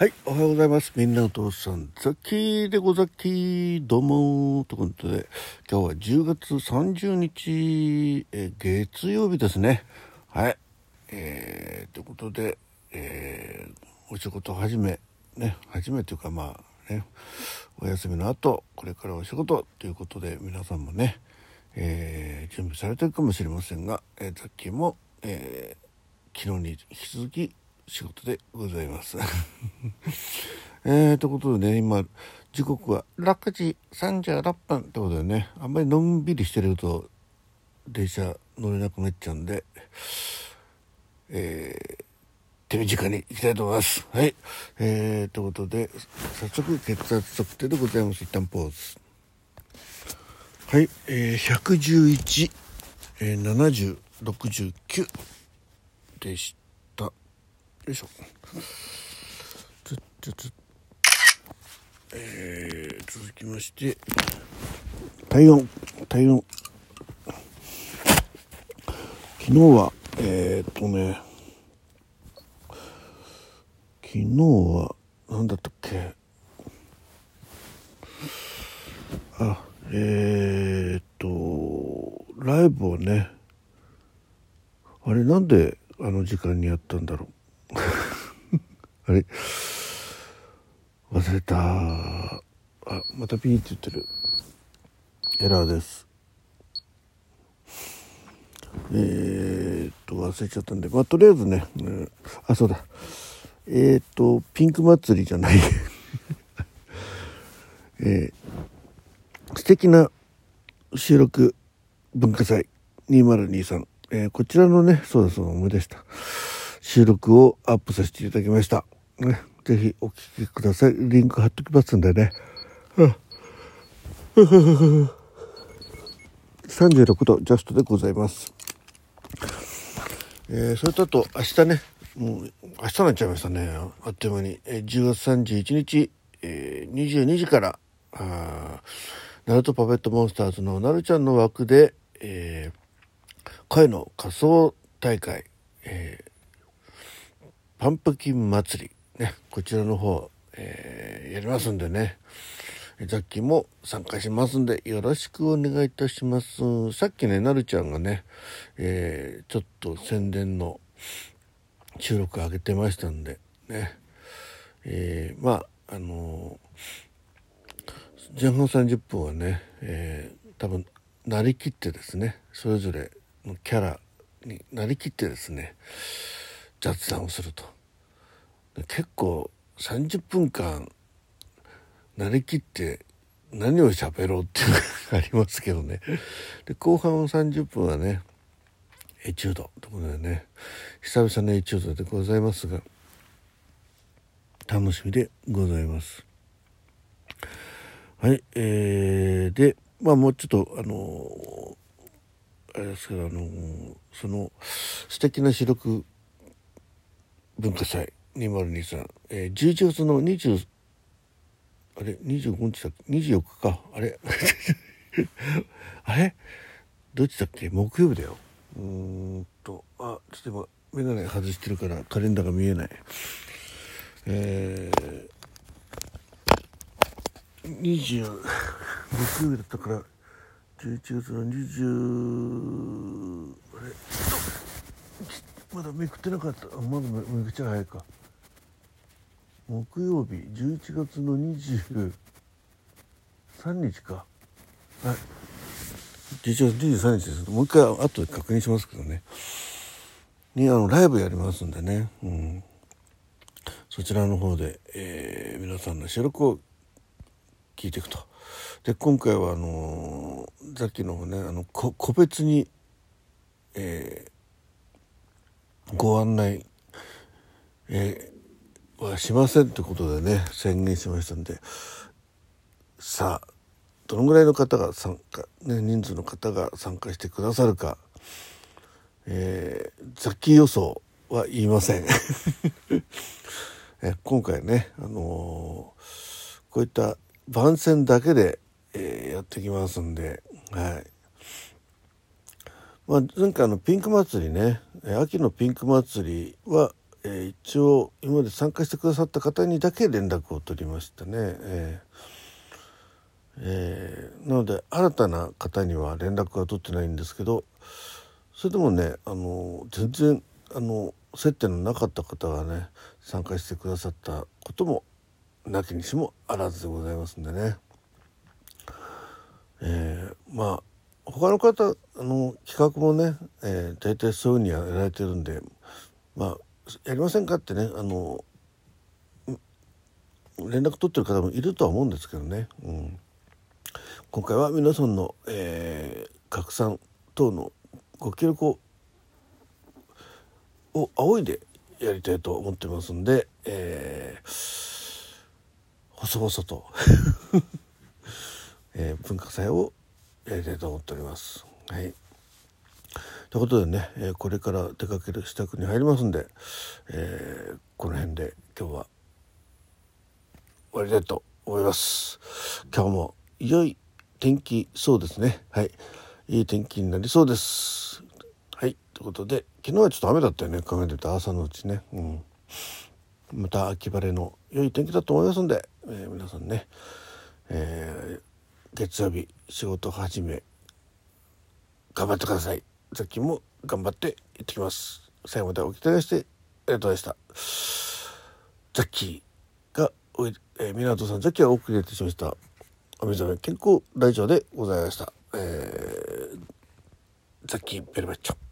はい、おはようございます。みんなお父さん、ザッキーでござっきどうもということで、今日は10月30日、え月曜日ですね。はい。えー、ということで、えー、お仕事始め、ね、始めというかまあね、お休みの後、これからお仕事ということで、皆さんもね、えー、準備されてるかもしれませんが、えー、ザッキーも、えー、昨日に引き続き仕事でございます。えー、ということでね、今、時刻は6時36分ってことでね、あんまりのんびりしてると電車乗れなくなっちゃうんで、えー、手短に行きたいと思います。はい。えー、ということで、早速血圧測定でございます。一旦ポーズ。はい、えー、111、えー、70、69でした。よいしょ。ちょちょちょえー、続きまして。体温。体温。昨日はえー、っとね。昨日は何だったっけ。あえー、っとライブをね。あれなんであの時間にやったんだろう。あれ？忘れた。あまたピーって言ってる。エラーです。えー、っと忘れちゃったんで。まあとりあえずね、うん、あそうだ。えー、っとピンク祭りじゃない。えー、素敵な収録文化祭。2023、えー、こちらのねそうだそうだ思い出した。収録をアップさせていただきました。ね、ぜひお聴きください。リンク貼っときますんでね。36度ジャストでございます。えー、それとあと明日ね、もう明日になっちゃいましたね。あっという間に。えー、10月31日、えー、22時から、あナルトパペットモンスターズのなるちゃんの枠で、えー、声の仮装大会、えーパンプキン祭り、ね、こちらの方、えー、やりますんでね、ザッキーも参加しますんで、よろしくお願いいたします。さっきね、なるちゃんがね、えー、ちょっと宣伝の収録上げてましたんで、ね、えー、まあ、あのー、前半30分はね、え、多分、なりきってですね、それぞれのキャラになりきってですね、雑談をすると。結構30分間慣れきって何を喋ろうっていうのがありますけどね。で後半の30分はねエチュードということでね久々のエチュードでございますが楽しみでございます。はいえー、でまあもうちょっとあのあれですけどあのその素敵な視力文化祭2023、えー、11月の20あれ？25日だっけ？24日か。あれ？あれ？どっちだっけ？木曜日だよ。うんと。あちょっと今眼鏡外してるからカレンダーが見えない。えー、20木曜日だったから11月の20あれ？まだめくってなかった。まだめくっちゃ早いか。木曜日11月の23日か。はい。11月23日です。もう一回後で確認しますけどね。にあのライブやりますんでね、うん、そちらの方で、えー、皆さんの収録を聞いていくと。で今回はあのー、さっきのねあの個別に、えーご案内、え、はしませんということでね宣言しましたんで。さあどのぐらいの方が参加、ね、人数の方が参加してくださるか、えー、雑記予想は言いません。え今回ね、あのー、こういった番宣だけで、えー、やってきますんで、はい。まあ、前回のピンク祭りね秋のピンク祭りは、えー、一応今まで参加してくださった方にだけ連絡を取りましたね。えーえー、なので新たな方には連絡は取ってないんですけどそれでもねあの全然あの接点のなかった方がね参加してくださったこともなきにしもあらずでございますんでね。えー、まあ他の方の企画もね、えー、大体そういうふうにやられてるんでまあやりませんかってねあの連絡取ってる方もいるとは思うんですけどね、うん、今回は皆さんの、えー、拡散等のご協力を仰いでやりたいと思ってますんで、えー、細々と えー、文化祭をやりたいと思っております。はい。ということでね、えー、これから出かける支度に入りますんで、えー、この辺で今日は終わりたいと思います。今日も良い天気そうですね。はい。いい天気になりそうです。はい。ということで、昨日はちょっと雨だったよね。考えてた朝のうちね。うん。また秋晴れの良い天気だと思いますんで、えー、皆さんね、えー月曜日仕事始め頑張ってください。さっきも頑張って行ってきます。最後までお聞きいただきしてありがとうございました。ザッキーが、えー、港さんザッキーがお送りいたしました。お目覚め健康ラジオでございました、えー、ザッキーベルベッチョ